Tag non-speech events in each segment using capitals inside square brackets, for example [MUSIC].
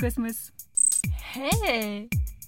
Cosmos. Hey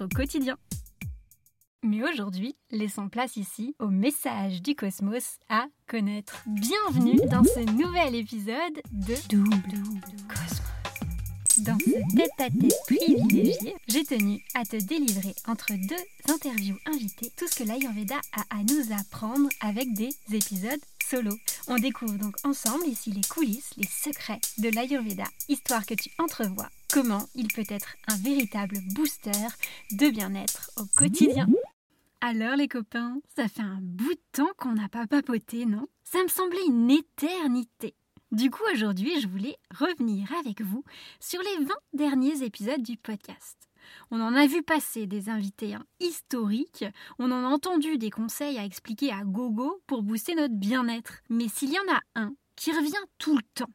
au quotidien. Mais aujourd'hui, laissons place ici au message du cosmos à connaître. Bienvenue dans ce nouvel épisode de Double Cosmos. Dans ce tête-à-tête privilégié, j'ai tenu à te délivrer entre deux interviews invitées tout ce que l'Ayurveda a à nous apprendre avec des épisodes solo. On découvre donc ensemble ici les coulisses, les secrets de l'Ayurveda, histoire que tu entrevois comment il peut être un véritable booster de bien-être au quotidien. Alors les copains, ça fait un bout de temps qu'on n'a pas papoté, non? Ça me semblait une éternité. Du coup, aujourd'hui, je voulais revenir avec vous sur les 20 derniers épisodes du podcast. On en a vu passer des invités hein, historiques, on en a entendu des conseils à expliquer à gogo pour booster notre bien-être. Mais s'il y en a un qui revient tout le temps,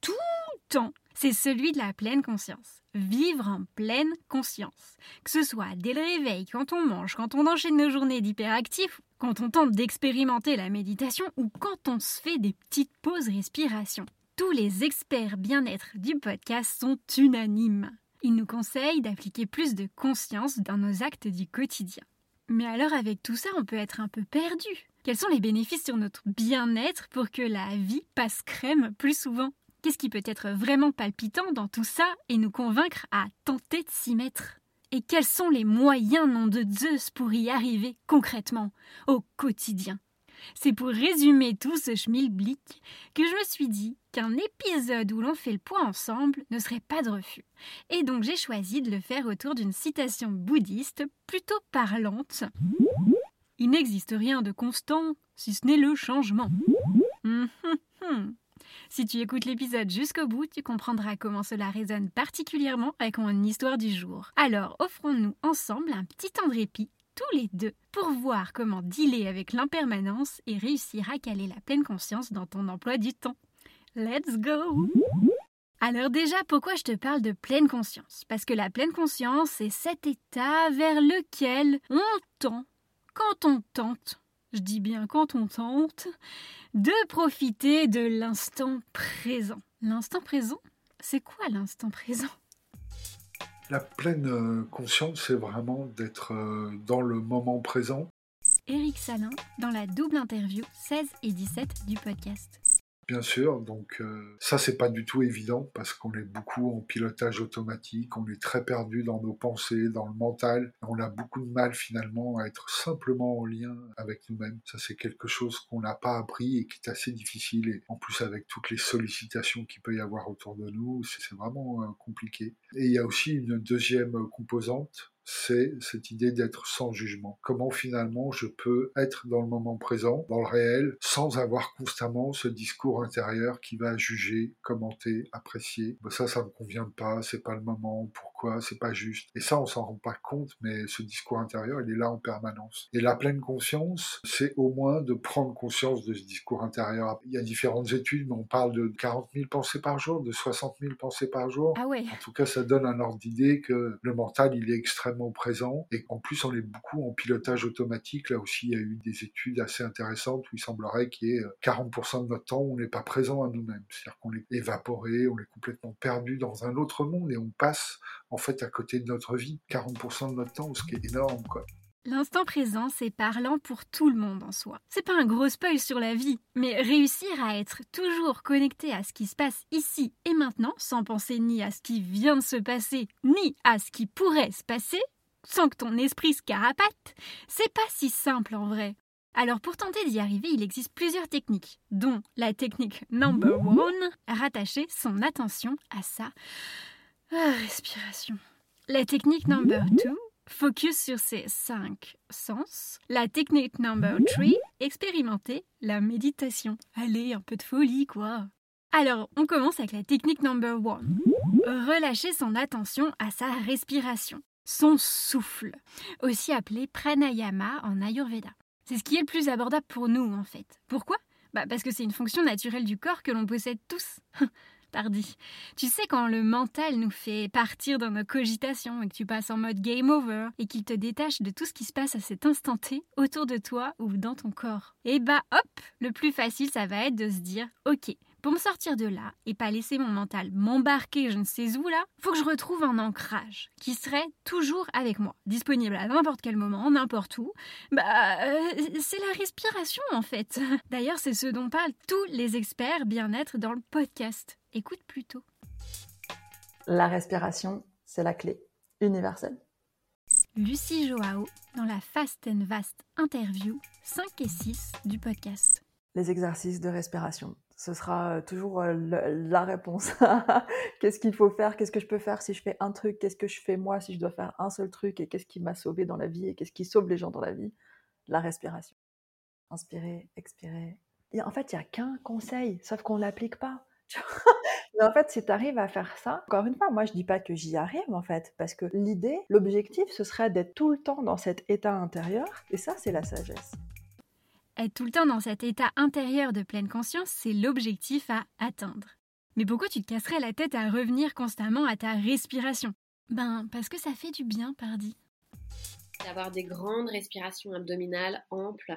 tout le temps, c'est celui de la pleine conscience. Vivre en pleine conscience. Que ce soit dès le réveil, quand on mange, quand on enchaîne nos journées d'hyperactifs, quand on tente d'expérimenter la méditation ou quand on se fait des petites pauses respiration. Tous les experts bien-être du podcast sont unanimes. Ils nous conseillent d'appliquer plus de conscience dans nos actes du quotidien. Mais alors avec tout ça, on peut être un peu perdu. Quels sont les bénéfices sur notre bien-être pour que la vie passe crème plus souvent? Qu'est-ce qui peut être vraiment palpitant dans tout ça et nous convaincre à tenter de s'y mettre? Et quels sont les moyens, nom de Zeus, pour y arriver concrètement, au quotidien? C'est pour résumer tout ce schmilblick que je me suis dit qu'un épisode où l'on fait le point ensemble ne serait pas de refus. Et donc j'ai choisi de le faire autour d'une citation bouddhiste plutôt parlante. Il n'existe rien de constant si ce n'est le changement. Hum, hum, hum. Si tu écoutes l'épisode jusqu'au bout, tu comprendras comment cela résonne particulièrement avec mon histoire du jour. Alors, offrons-nous ensemble un petit temps de répit, tous les deux, pour voir comment dealer avec l'impermanence et réussir à caler la pleine conscience dans ton emploi du temps. Let's go alors déjà, pourquoi je te parle de pleine conscience? Parce que la pleine conscience, c'est cet état vers lequel on tend quand on tente je dis bien quand on tente, de profiter de l'instant présent. L'instant présent C'est quoi l'instant présent? La pleine euh, conscience, c'est vraiment d'être euh, dans le moment présent. Éric Salin, dans la double interview 16 et 17 du podcast bien sûr. Donc euh, ça, c'est pas du tout évident parce qu'on est beaucoup en pilotage automatique, on est très perdu dans nos pensées, dans le mental. On a beaucoup de mal finalement à être simplement en lien avec nous-mêmes. Ça, c'est quelque chose qu'on n'a pas appris et qui est assez difficile. Et en plus, avec toutes les sollicitations qu'il peut y avoir autour de nous, c'est vraiment euh, compliqué. Et il y a aussi une deuxième composante c'est cette idée d'être sans jugement. Comment finalement je peux être dans le moment présent, dans le réel, sans avoir constamment ce discours intérieur qui va juger, commenter, apprécier. Ben ça, ça me convient pas, c'est pas le moment, pourquoi, c'est pas juste. Et ça, on s'en rend pas compte, mais ce discours intérieur, il est là en permanence. Et la pleine conscience, c'est au moins de prendre conscience de ce discours intérieur. Il y a différentes études, mais on parle de 40 000 pensées par jour, de 60 000 pensées par jour. Ah. En tout cas, ça donne un ordre d'idée que le mental, il est extrêmement présent et en plus on est beaucoup en pilotage automatique. Là aussi, il y a eu des études assez intéressantes où il semblerait qu'il y ait 40% euh, de notre temps où on n'est pas présent à nous-mêmes. C'est-à-dire qu'on est évaporé, on est complètement perdu dans un autre monde et on passe en fait à côté de notre vie 40% de notre temps, ce qui est énorme quoi. L'instant présent, c'est parlant pour tout le monde en soi. C'est pas un gros spoil sur la vie, mais réussir à être toujours connecté à ce qui se passe ici et maintenant, sans penser ni à ce qui vient de se passer, ni à ce qui pourrait se passer, sans que ton esprit se carapate, c'est pas si simple en vrai. Alors pour tenter d'y arriver, il existe plusieurs techniques, dont la technique number one, rattacher son attention à sa respiration. La technique number two, Focus sur ces cinq sens. La technique number three, expérimenter la méditation. Allez, un peu de folie, quoi. Alors, on commence avec la technique number one. Relâcher son attention à sa respiration, son souffle, aussi appelé pranayama en Ayurveda. C'est ce qui est le plus abordable pour nous, en fait. Pourquoi? Bah Parce que c'est une fonction naturelle du corps que l'on possède tous. [LAUGHS] Pardi. Tu sais, quand le mental nous fait partir dans nos cogitations et que tu passes en mode game over et qu'il te détache de tout ce qui se passe à cet instant T autour de toi ou dans ton corps. Et eh bah hop, le plus facile, ça va être de se dire, ok, pour me sortir de là et pas laisser mon mental m'embarquer je ne sais où là, faut que je retrouve un ancrage qui serait toujours avec moi, disponible à n'importe quel moment, n'importe où. Bah, euh, c'est la respiration en fait. [LAUGHS] D'ailleurs, c'est ce dont parlent tous les experts bien-être dans le podcast. Écoute plutôt. La respiration, c'est la clé universelle. Lucie Joao dans la Fast and Vast interview 5 et 6 du podcast. Les exercices de respiration, ce sera euh, toujours euh, la réponse. [LAUGHS] qu'est-ce qu'il faut faire? Qu'est-ce que je peux faire si je fais un truc? Qu'est-ce que je fais moi si je dois faire un seul truc? Et qu'est-ce qui m'a sauvé dans la vie? Et qu'est-ce qui sauve les gens dans la vie? La respiration. Inspirer, expirer. en fait, il n'y a qu'un conseil, sauf qu'on ne l'applique pas. [LAUGHS] Mais en fait, si tu arrives à faire ça, encore une fois, moi je dis pas que j'y arrive en fait, parce que l'idée, l'objectif, ce serait d'être tout le temps dans cet état intérieur, et ça, c'est la sagesse. Être tout le temps dans cet état intérieur de pleine conscience, c'est l'objectif à atteindre. Mais pourquoi tu te casserais la tête à revenir constamment à ta respiration? Ben, parce que ça fait du bien, pardi. D'avoir des grandes respirations abdominales amples,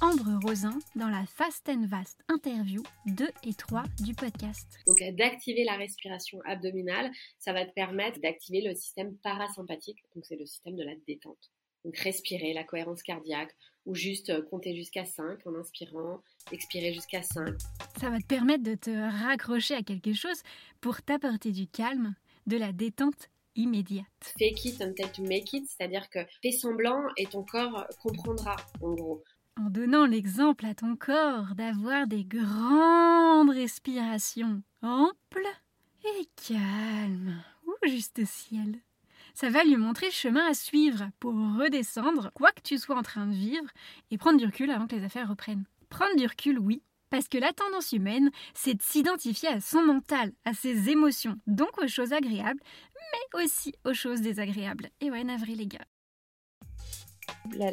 Ambre Rosin dans la Fast and Vast interview 2 et 3 du podcast. Donc d'activer la respiration abdominale, ça va te permettre d'activer le système parasympathique, donc c'est le système de la détente. Donc respirer, la cohérence cardiaque, ou juste euh, compter jusqu'à 5 en inspirant, expirer jusqu'à 5. Ça va te permettre de te raccrocher à quelque chose pour t'apporter du calme, de la détente immédiate. Fake it until to make it, c'est-à-dire que fais semblant et ton corps comprendra en gros en donnant l'exemple à ton corps d'avoir des grandes respirations amples et calmes, ou juste ciel. Ça va lui montrer le chemin à suivre pour redescendre, quoi que tu sois en train de vivre, et prendre du recul avant que les affaires reprennent. Prendre du recul, oui, parce que la tendance humaine, c'est de s'identifier à son mental, à ses émotions, donc aux choses agréables, mais aussi aux choses désagréables. Et ouais, navré les gars.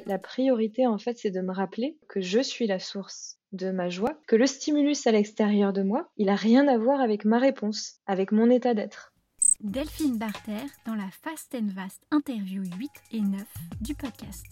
La, priorité, en fait, c'est de me rappeler que je suis la source de ma joie, que le stimulus à l'extérieur de moi, il a rien à voir avec ma réponse, avec mon état d'être. Delphine Barter dans la Fast and Vast interview 8 et 9 du podcast.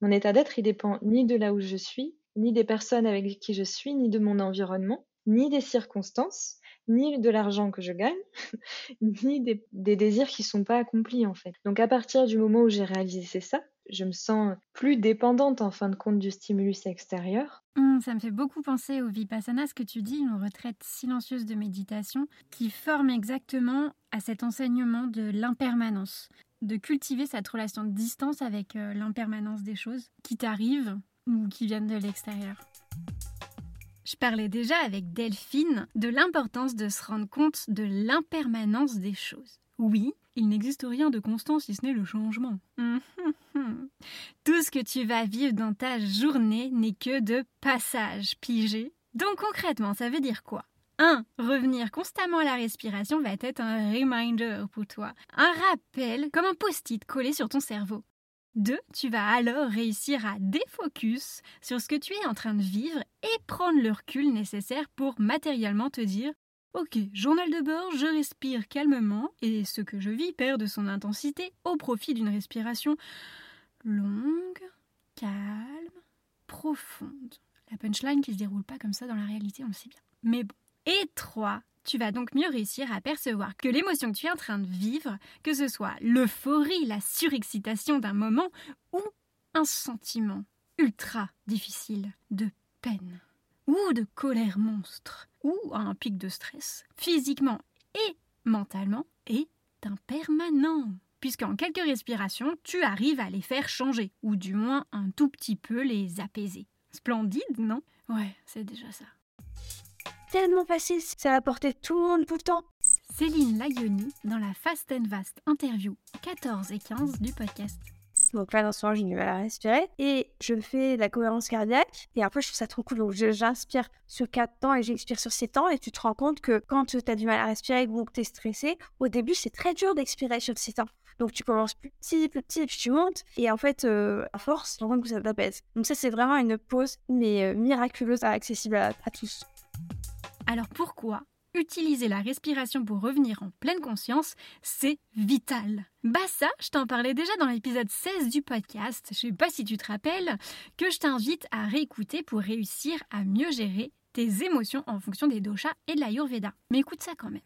Mon état d'être, il dépend ni de là où je suis, ni des personnes avec qui je suis, ni de mon environnement, ni des circonstances, ni de l'argent que je gagne, [LAUGHS] ni des, des, désirs qui sont pas accomplis en fait. Donc à partir du moment où j'ai réalisé ça, je me sens plus dépendante en fin de compte du stimulus extérieur. Mmh, ça me fait beaucoup penser au Vipassana, ce que tu dis, une retraite silencieuse de méditation qui forme exactement à cet enseignement de l'impermanence, de cultiver cette relation de distance avec euh, l'impermanence des choses qui t'arrivent ou qui viennent de l'extérieur. Je parlais déjà avec Delphine de l'importance de se rendre compte de l'impermanence des choses. Oui, il n'existe rien de constant si ce n'est le changement. Tout ce que tu vas vivre dans ta journée n'est que de passage, pigé. Donc concrètement, ça veut dire quoi? 1. Revenir constamment à la respiration va être un reminder pour toi, un rappel comme un post-it collé sur ton cerveau. 2. Tu vas alors réussir à défocus sur ce que tu es en train de vivre et prendre le recul nécessaire pour matériellement te dire Ok, journal de bord, je respire calmement et ce que je vis perd de son intensité au profit d'une respiration longue, calme, profonde. La punchline qui se déroule pas comme ça dans la réalité, on le sait bien. Mais bon. Et 3. Tu vas donc mieux réussir à percevoir que l'émotion que tu es en train de vivre, que ce soit l'euphorie, la surexcitation d'un moment ou un sentiment ultra difficile de peine ou de colère monstre ou un pic de stress, physiquement et mentalement, est impermanent. Puisqu'en quelques respirations, tu arrives à les faire changer, ou du moins un tout petit peu les apaiser. Splendide, non? Ouais, c'est déjà ça. Tellement facile, ça a apporté tout le monde tout le temps. Céline Lagoni dans la Fast and Vast interview 14 et 15 du podcast. Donc là, dans ce moment, j'ai du mal à respirer. Et je fais de la cohérence cardiaque. Et après, je trouve ça trop cool. Donc j'inspire sur 4 temps et j'expire sur 6 temps. Et tu te rends compte que quand tu as du mal à respirer ou que tu es stressé, au début, c'est très dur d'expirer sur 6 temps. Donc tu commences plus petit, plus petit, puis tu montes. Et en fait, euh, à force, tu rends que ça t'apaise. Donc ça, c'est vraiment une pause, mais euh, miraculeuse, accessible à tous. Alors pourquoi utiliser la respiration pour revenir en pleine conscience, c'est vital? Bah ça, je t'en parlais déjà dans l'épisode 16 du podcast, je sais pas si tu te rappelles, que je t'invite à réécouter pour réussir à mieux gérer tes émotions en fonction des doshas et de l'ayurveda. Mais écoute ça quand même.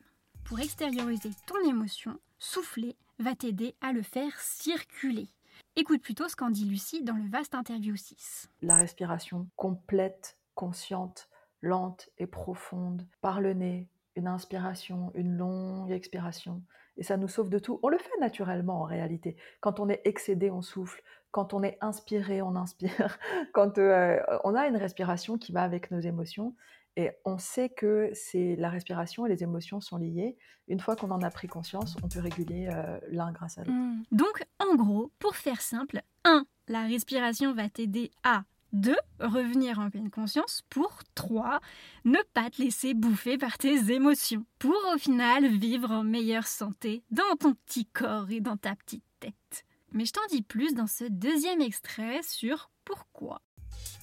Pour extérioriser ton émotion, souffler va t'aider à le faire circuler. Écoute plutôt ce qu'en dit Lucie dans le vaste interview 6. La respiration complète, consciente, lente et profonde, par le nez, une inspiration, une longue expiration. Et ça nous sauve de tout. On le fait naturellement en réalité. Quand on est excédé, on souffle. Quand on est inspiré, on inspire. [LAUGHS] Quand euh, on a une respiration qui va avec nos émotions. Et on sait que la respiration et les émotions sont liées. Une fois qu'on en a pris conscience, on peut réguler euh, l'un grâce à l'autre. Mmh. Donc, en gros, pour faire simple, 1. La respiration va t'aider à 2. Revenir en pleine conscience. Pour 3. Ne pas te laisser bouffer par tes émotions. Pour au final vivre en meilleure santé dans ton petit corps et dans ta petite tête. Mais je t'en dis plus dans ce deuxième extrait sur pourquoi.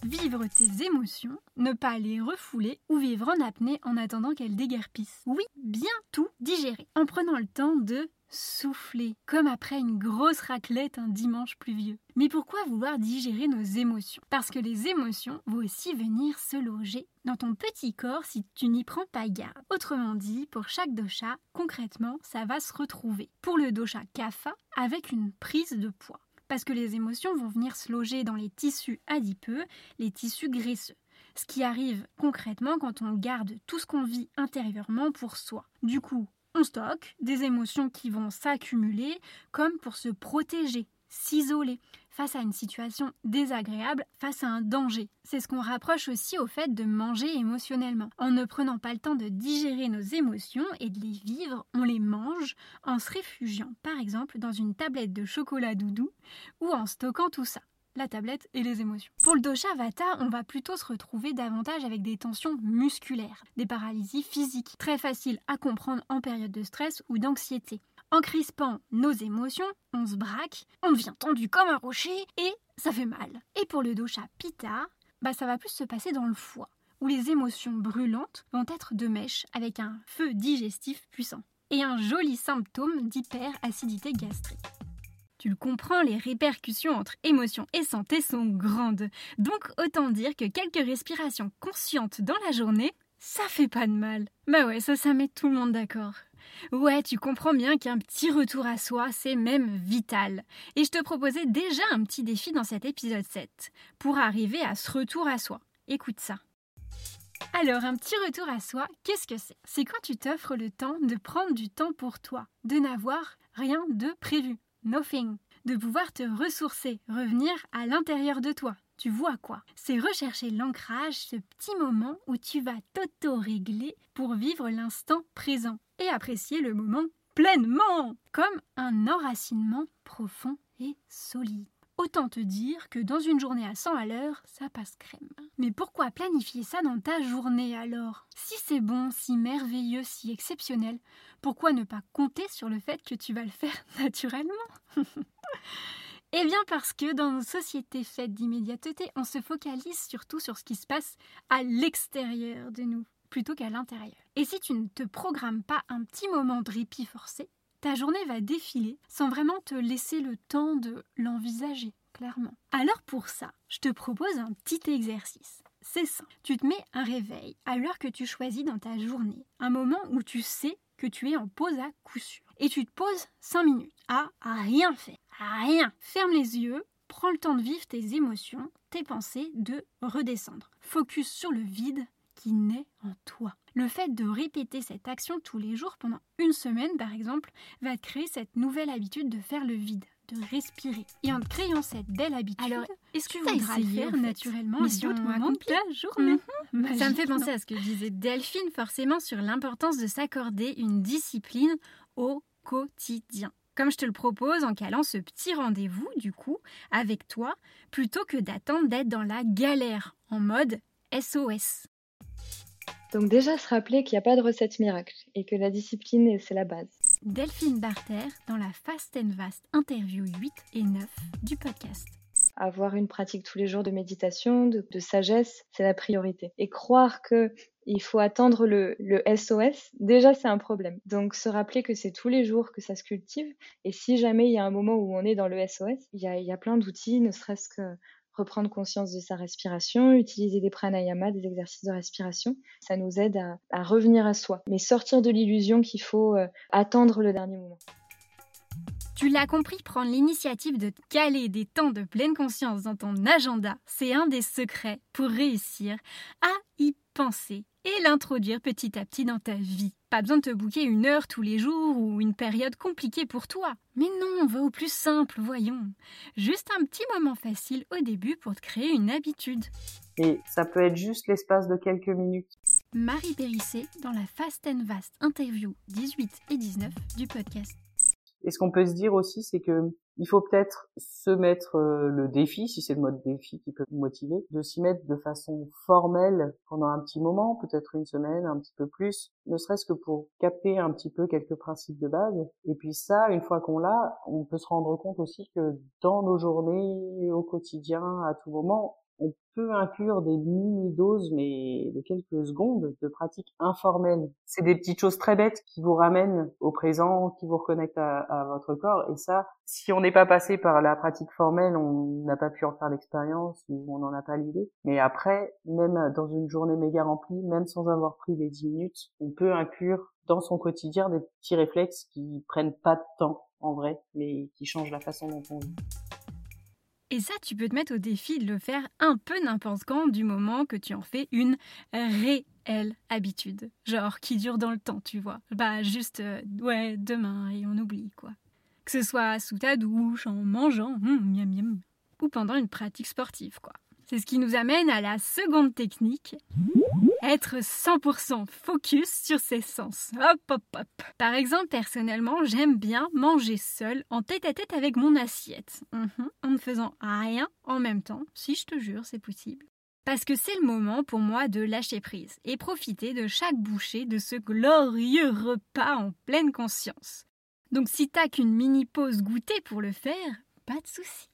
Vivre tes émotions, ne pas les refouler ou vivre en apnée en attendant qu'elles déguerpissent. Oui, bien tout digérer en prenant le temps de souffler, comme après une grosse raclette un dimanche pluvieux. Mais pourquoi vouloir digérer nos émotions? Parce que les émotions vont aussi venir se loger dans ton petit corps si tu n'y prends pas garde. Autrement dit, pour chaque dosha, concrètement, ça va se retrouver. Pour le dosha kapha, avec une prise de poids. Parce que les émotions vont venir se loger dans les tissus adipeux, les tissus graisseux ce qui arrive concrètement quand on garde tout ce qu'on vit intérieurement pour soi. Du coup, on stocke des émotions qui vont s'accumuler comme pour se protéger, s'isoler face à une situation désagréable, face à un danger. C'est ce qu'on rapproche aussi au fait de manger émotionnellement. En ne prenant pas le temps de digérer nos émotions et de les vivre, on les mange en se réfugiant par exemple dans une tablette de chocolat doudou ou en stockant tout ça la tablette et les émotions. Pour le dosha vata, on va plutôt se retrouver davantage avec des tensions musculaires, des paralysies physiques, très faciles à comprendre en période de stress ou d'anxiété. En crispant nos émotions, on se braque, on devient tendu comme un rocher et ça fait mal. Et pour le dosha pitta, bah ça va plus se passer dans le foie, où les émotions brûlantes vont être de mèche avec un feu digestif puissant et un joli symptôme d'hyperacidité gastrique. Tu le comprends, les répercussions entre émotion et santé sont grandes. Donc autant dire que quelques respirations conscientes dans la journée, ça fait pas de mal. Bah ouais, ça, ça met tout le monde d'accord. Ouais, tu comprends bien qu'un petit retour à soi, c'est même vital. Et je te proposais déjà un petit défi dans cet épisode 7, pour arriver à ce retour à soi. Écoute ça. Alors, un petit retour à soi, qu'est-ce que c'est? C'est quand tu t'offres le temps de prendre du temps pour toi, de n'avoir rien de prévu nothing, de pouvoir te ressourcer, revenir à l'intérieur de toi. Tu vois quoi? C'est rechercher l'ancrage, ce petit moment où tu vas t'auto-régler pour vivre l'instant présent et apprécier le moment pleinement, comme un enracinement profond et solide. Autant te dire que dans une journée à 100 à l'heure, ça passe crème. Mais pourquoi planifier ça dans ta journée alors? Si c'est bon, si merveilleux, si exceptionnel, pourquoi ne pas compter sur le fait que tu vas le faire [LAUGHS] naturellement? [LAUGHS] Eh bien parce que dans nos sociétés faites d'immédiateté, on se focalise surtout sur ce qui se passe à l'extérieur de nous plutôt qu'à l'intérieur. Et si tu ne te programmes pas un petit moment de répit forcé, ta journée va défiler sans vraiment te laisser le temps de l'envisager clairement. Alors pour ça, je te propose un petit exercice. C'est ça. Tu te mets un réveil à l'heure que tu choisis dans ta journée, un moment où tu sais que tu es en pause à coup sûr. Et tu te poses 5 minutes à, rien faire, rien. Ferme les yeux, Prends le temps de vivre tes émotions, tes pensées, de redescendre. Focus sur le vide qui naît en toi. Le fait de répéter cette action tous les jours pendant une semaine, par exemple, va créer cette nouvelle habitude de faire le vide de respirer. Et en créant cette belle habitude, Alors, est-ce que tu voudras le faire en fait naturellement Mission accomplie. la journée. Ça me fait penser à ce que disait Delphine forcément sur l'importance de s'accorder une discipline au quotidien. Comme je te le propose en calant ce petit rendez-vous, du coup, avec toi, plutôt que d'attendre d'être dans la galère, en mode SOS. Donc déjà se rappeler qu'il n'y a pas de recette miracle et que la discipline, c'est la base. Delphine Barter dans la Fast and Vast interview 8 et 9 du podcast. Avoir une pratique tous les jours de méditation, de, de sagesse, c'est la priorité. Et croire que il faut attendre le, SOS, déjà c'est un problème. Donc se rappeler que c'est tous les jours que ça se cultive. Et si jamais il y a un moment où on est dans le SOS, il y a, plein d'outils, ne serait-ce que reprendre conscience de sa respiration, utiliser des pranayamas, des exercices de respiration. Ça nous aide à, revenir à soi. Mais sortir de l'illusion qu'il faut euh, attendre le dernier moment. Tu l'as compris, prendre l'initiative de caler des temps de pleine conscience dans ton agenda, c'est un des secrets pour réussir à y penser et l'introduire petit à petit dans ta vie. Pas besoin de te bouquer une heure tous les jours ou une période compliquée pour toi. Mais non, on va au plus simple, voyons. Juste un petit moment facile au début pour te créer une habitude. Et ça peut être juste l'espace de quelques minutes. Marie Périssé dans la Fast and Vast interview 18 et 19 du podcast. Et ce qu'on peut se dire aussi, c'est que il faut peut-être se mettre euh, le défi, si c'est le mode défi qui peut vous motiver, de s'y mettre de façon formelle pendant un petit moment, peut-être une semaine, un petit peu plus, ne serait-ce que pour capter un petit peu quelques principes de base. Et puis ça, une fois qu'on l'a, on peut se rendre compte aussi que dans nos journées, au quotidien, à tout moment, on peut inclure des mini-doses, mais de quelques secondes, de pratiques informelles. C'est des petites choses très bêtes qui vous ramènent au présent, qui vous reconnectent à, votre corps. Et ça, si on n'est pas passé par la pratique formelle, on n'a pas pu en faire l'expérience ou on n'en a pas l'idée. Mais après, même dans une journée méga remplie, même sans avoir pris les 10 minutes, on peut inclure dans son quotidien des petits réflexes qui prennent pas de temps en vrai, mais qui changent la façon dont on vit. Et ça, tu peux te mettre au défi de le faire un peu n'importe quand du moment que tu en fais une réelle habitude. Genre qui dure dans le temps, tu vois. Bah juste, euh, ouais, demain et on oublie, quoi. Que ce soit sous ta douche, en mangeant, hum, miam miam, ou pendant une pratique sportive, quoi. C'est ce qui nous amène à la seconde technique. Être 100% focus sur ses sens. Hop, hop, hop. Par exemple, personnellement, j'aime bien manger seul, en tête à tête avec mon assiette. Mhm, en ne faisant rien en même temps. Si je te jure, c'est possible. Parce que c'est le moment pour moi de lâcher prise et profiter de chaque bouchée de ce glorieux repas en pleine conscience. Donc si t'as qu'une mini pause goûter pour le faire, pas de souci.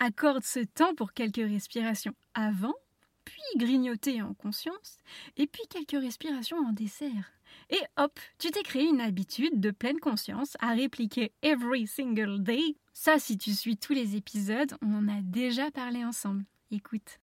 Accorde ce temps pour quelques respirations avant, puis grignoter en conscience, et puis quelques respirations en dessert. Et hop, tu t'es créé une habitude de pleine conscience à répliquer every single day. Ça, si tu suis tous les épisodes, on en a déjà parlé ensemble. Écoute.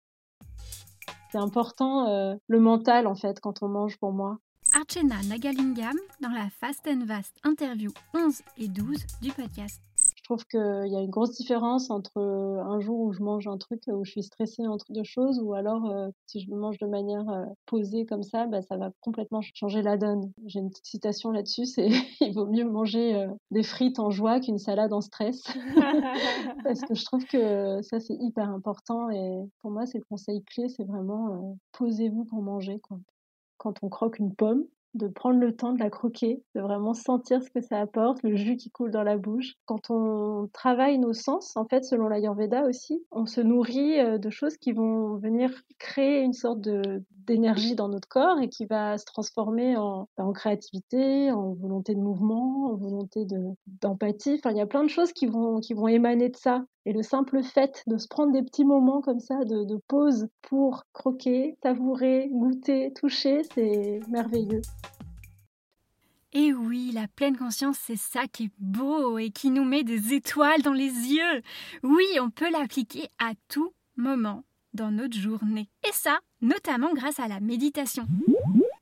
C'est important euh, le mental en fait quand on mange pour moi. Archana Nagalingam dans la Fast and Vast interview 11 et 12 du podcast. Je trouve qu'il y a une grosse différence entre euh, un jour où je mange un truc où je suis stressée entre deux choses ou alors euh, si je le mange de manière euh, posée comme ça, bah, ça va complètement changer la donne. J'ai une petite citation là-dessus, c'est [LAUGHS] il vaut mieux manger euh, des frites en joie qu'une salade en stress. [LAUGHS] Parce que je trouve que ça c'est hyper important et pour moi c'est le conseil clé, c'est vraiment euh, posez-vous pour manger. Quoi. Quand on croque une pomme, de prendre le temps de la croquer, de vraiment sentir ce que ça apporte, le jus qui coule dans la bouche. Quand on travaille nos sens, en fait, selon l'Ayurveda aussi, on se nourrit euh, de choses qui vont venir créer une sorte d'énergie dans notre corps et qui va se transformer en, en créativité, en volonté de mouvement, en volonté de d'empathie. Enfin, il y a plein de choses qui vont qui vont émaner de ça. Et le simple fait de se prendre des petits moments comme ça de, de pause pour croquer, savourer, goûter, toucher, c'est merveilleux. Et oui, la pleine conscience, c'est ça qui est beau et qui nous met des étoiles dans les yeux. Oui, on peut l'appliquer à tout moment dans notre journée. Et ça, notamment grâce à la méditation.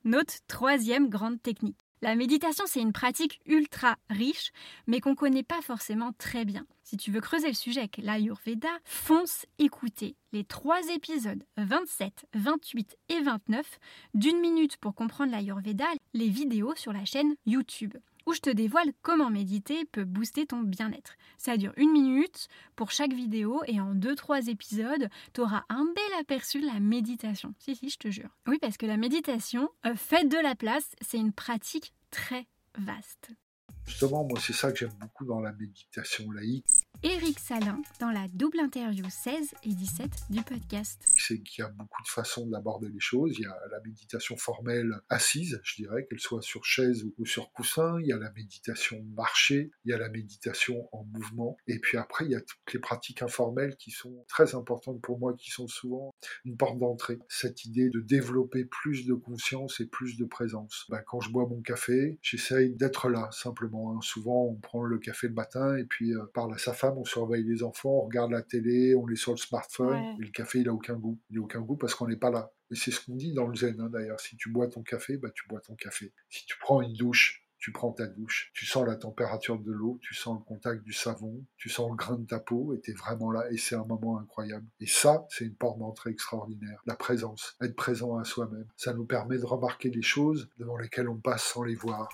Notre troisième grande technique. La méditation, c'est une pratique ultra riche, mais qu'on ne connaît pas forcément très bien. Si tu veux creuser le sujet avec l'Ayurveda, fonce écouter les trois épisodes 27, 28 et 29 d'une minute pour comprendre l'Ayurveda, les vidéos sur la chaîne YouTube où je te dévoile comment méditer peut booster ton bien-être. Ça dure une minute pour chaque vidéo et en deux trois épisodes, tu auras un bel aperçu de la méditation. Si, si, je te jure. Oui, parce que la méditation, euh, faite de la place, c'est une pratique très vaste. Justement, moi, c'est ça que j'aime beaucoup dans la méditation laïque. Éric Salin dans la double interview 16 et 17 du podcast. C'est qu'il y a beaucoup de façons d'aborder les choses. Il y a la méditation formelle assise, je dirais, qu'elle soit sur chaise ou sur coussin. Il y a la méditation marchée. Il y a la méditation en mouvement. Et puis après, il y a toutes les pratiques informelles qui sont très importantes pour moi, qui sont souvent une porte d'entrée. Cette idée de développer plus de conscience et plus de présence. Ben, quand je bois mon café, j'essaye d'être là, simplement. Hein. Souvent, on prend le café le matin et puis euh, parle à sa femme on surveille les enfants, on regarde la télé, on est sur le smartphone, et le café, il a aucun goût. Il n'a aucun goût parce qu'on n'est pas là. Et c'est ce qu'on dit dans le zen, hein, d'ailleurs. Si tu bois ton café, bah, tu bois ton café. Si tu prends une douche, tu prends ta douche, tu sens la température de l'eau, tu sens le contact du savon, tu sens le grain de ta peau, et tu es vraiment là, et c'est un moment incroyable. Et ça, c'est une porte d'entrée extraordinaire. La présence, être présent à soi-même. Ça nous permet de remarquer les choses devant lesquelles on passe sans les voir.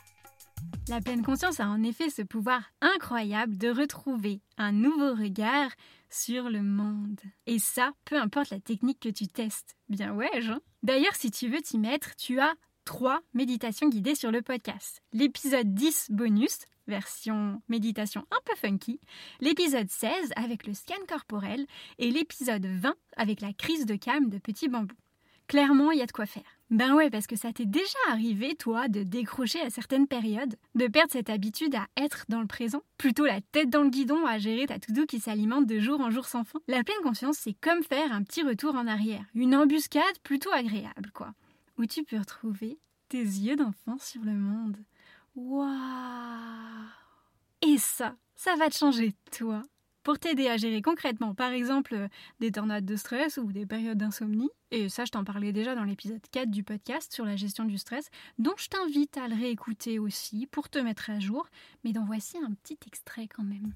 La pleine conscience a en effet ce pouvoir incroyable de retrouver un nouveau regard sur le monde. Et ça, peu importe la technique que tu testes. Bien ouais, Jean. D'ailleurs, si tu veux t'y mettre, tu as trois méditations guidées sur le podcast. L'épisode 10 bonus, version méditation un peu funky, l'épisode 16 avec le scan corporel et l'épisode 20 avec la crise de calme de Petit Bambou. Clairement, il y a de quoi faire. Ben ouais, parce que ça t'est déjà arrivé, toi, de décrocher à certaines périodes, de perdre cette habitude à être dans le présent, plutôt la tête dans le guidon à gérer ta to-do qui s'alimente de jour en jour sans fin. La pleine conscience, c'est comme faire un petit retour en arrière, une embuscade plutôt agréable, quoi, où tu peux retrouver tes yeux d'enfant sur le monde. Waouh Et ça, ça va te changer, toi. Pour t'aider à gérer concrètement, par exemple, des tornades de stress ou des périodes d'insomnie, et ça, je t'en parlais déjà dans l'épisode 4 du podcast sur la gestion du stress, donc je t'invite à le réécouter aussi pour te mettre à jour, mais d'en voici un petit extrait quand même.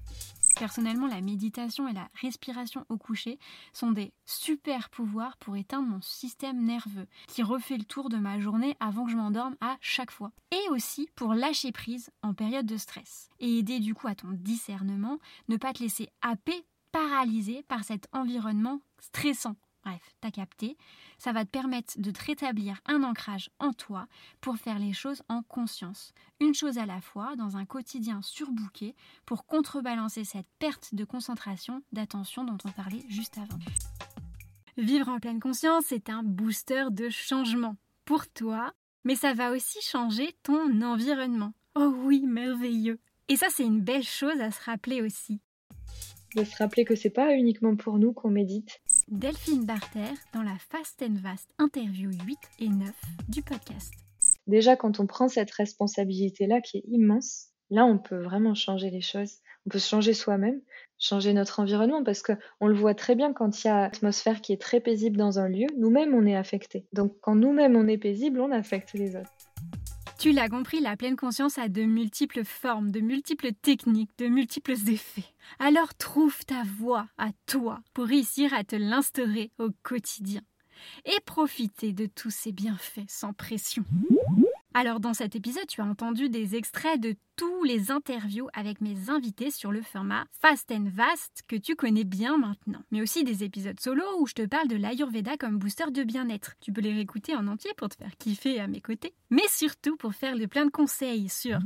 Personnellement, la méditation et la respiration au coucher sont des super pouvoirs pour éteindre mon système nerveux qui refait le tour de ma journée avant que je m'endorme à chaque fois. Et aussi pour lâcher prise en période de stress et aider du coup à ton discernement, ne pas te laisser happer, paralysé par cet environnement stressant Bref, t'as capté. Ça va te permettre de te rétablir un ancrage en toi pour faire les choses en conscience. Une chose à la fois, dans un quotidien surbooké, pour contrebalancer cette perte de concentration, d'attention dont on parlait juste avant. Vivre en pleine conscience, c'est un booster de changement pour toi, mais ça va aussi changer ton environnement. Oh oui, merveilleux. Et ça, c'est une belle chose à se rappeler aussi de se rappeler que c'est pas uniquement pour nous qu'on médite. Delphine Barter dans la Fast and Vast interview 8 et 9 du podcast. Déjà, quand on prend cette responsabilité-là qui est immense, là, on peut vraiment changer les choses. On peut changer soi-même, changer notre environnement parce que on le voit très bien quand il y a une atmosphère qui est très paisible dans un lieu, nous-mêmes on est affecté. Donc quand nous-mêmes on est paisible, on affecte les autres. Tu l'as compris, la pleine conscience a de multiples formes, de multiples techniques, de multiples effets. Alors trouve ta voie à toi pour réussir à te l'instaurer au quotidien et profiter de tous ces bienfaits sans pression. Alors dans cet épisode, tu as entendu des extraits de tous les interviews avec mes invités sur le format Fast and Vast que tu connais bien maintenant. Mais aussi des épisodes solo où je te parle de l'Ayurveda comme booster de bien-être. Tu peux les réécouter en entier pour te faire kiffer à mes côtés. Mais surtout pour faire de plein de conseils sur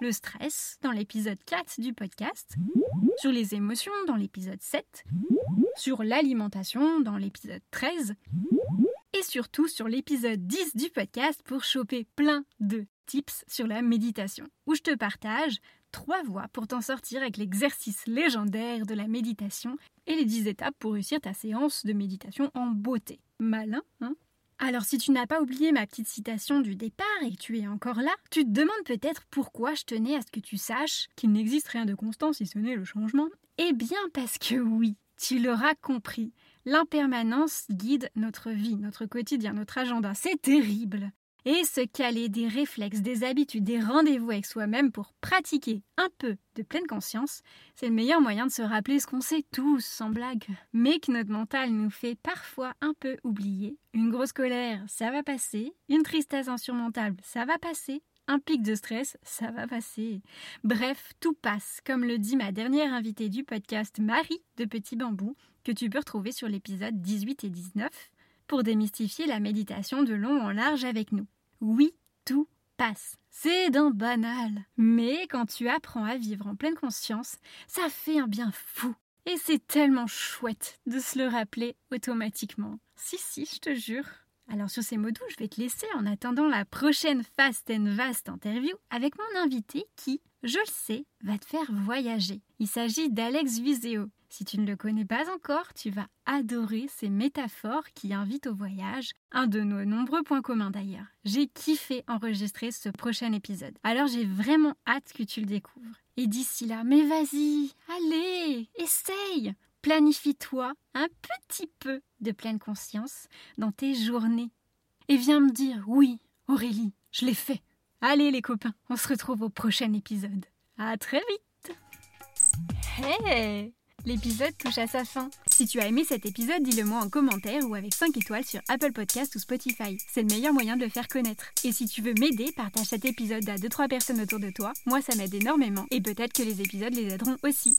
le stress dans l'épisode 4 du podcast, sur les émotions dans l'épisode 7, sur l'alimentation dans l'épisode 13 et surtout sur l'épisode 10 du podcast pour choper plein de tips sur la méditation, où je te partage trois voies pour t'en sortir avec l'exercice légendaire de la méditation et les 10 étapes pour réussir ta séance de méditation en beauté. Malin, hein? Alors si tu n'as pas oublié ma petite citation du départ et que tu es encore là, tu te demandes peut-être pourquoi je tenais à ce que tu saches qu'il n'existe rien de constant si ce n'est le changement. Eh bien parce que oui, tu l'auras compris, L'impermanence guide notre vie, notre quotidien, notre agenda. C'est terrible. et se caler des réflexes, des habitudes, des rendez-vous avec soi-même pour pratiquer un peu de pleine conscience, c'est le meilleur moyen de se rappeler ce qu'on sait tous, sans blague, mais que notre mental nous fait parfois un peu oublier. Une grosse colère, ça va passer, une tristesse insurmontable, ça va passer, un pic de stress, ça va passer. Bref, tout passe, comme le dit ma dernière invitée du podcast Marie de Petit Bambou, que tu peux retrouver sur l'épisode 18 et 19, pour démystifier la méditation de long en large avec nous. Oui, tout passe. C'est d'un banal. Mais quand tu apprends à vivre en pleine conscience, ça fait un bien fou. Et c'est tellement chouette de se le rappeler automatiquement. Si, si, je te jure. Alors sur ces mots doux, je vais te laisser en attendant la prochaine Fast and Vast interview avec mon invité qui, je le sais, va te faire voyager. Il s'agit d'Alex Viseo. Si tu ne le connais pas encore, tu vas adorer ces métaphores qui invitent au voyage, un de nos nombreux points communs d'ailleurs. J'ai kiffé enregistrer ce prochain épisode, alors j'ai vraiment hâte que tu le découvres. Et d'ici là, mais vas-y, allez, essaye Planifie-toi un petit peu de pleine conscience dans tes journées. Et viens me dire, oui, Aurélie, je l'ai fait. Allez les copains, on se retrouve au prochain épisode. À très vite Hey L'épisode touche à sa fin. Si tu as aimé cet épisode, dis-le moi en commentaire ou avec 5 étoiles sur Apple Podcast ou Spotify. C'est le meilleur moyen de le faire connaître. Et si tu veux m'aider, partage cet épisode à 2-3 personnes autour de toi. Moi, ça m'aide énormément. Et peut-être que les épisodes les aideront aussi.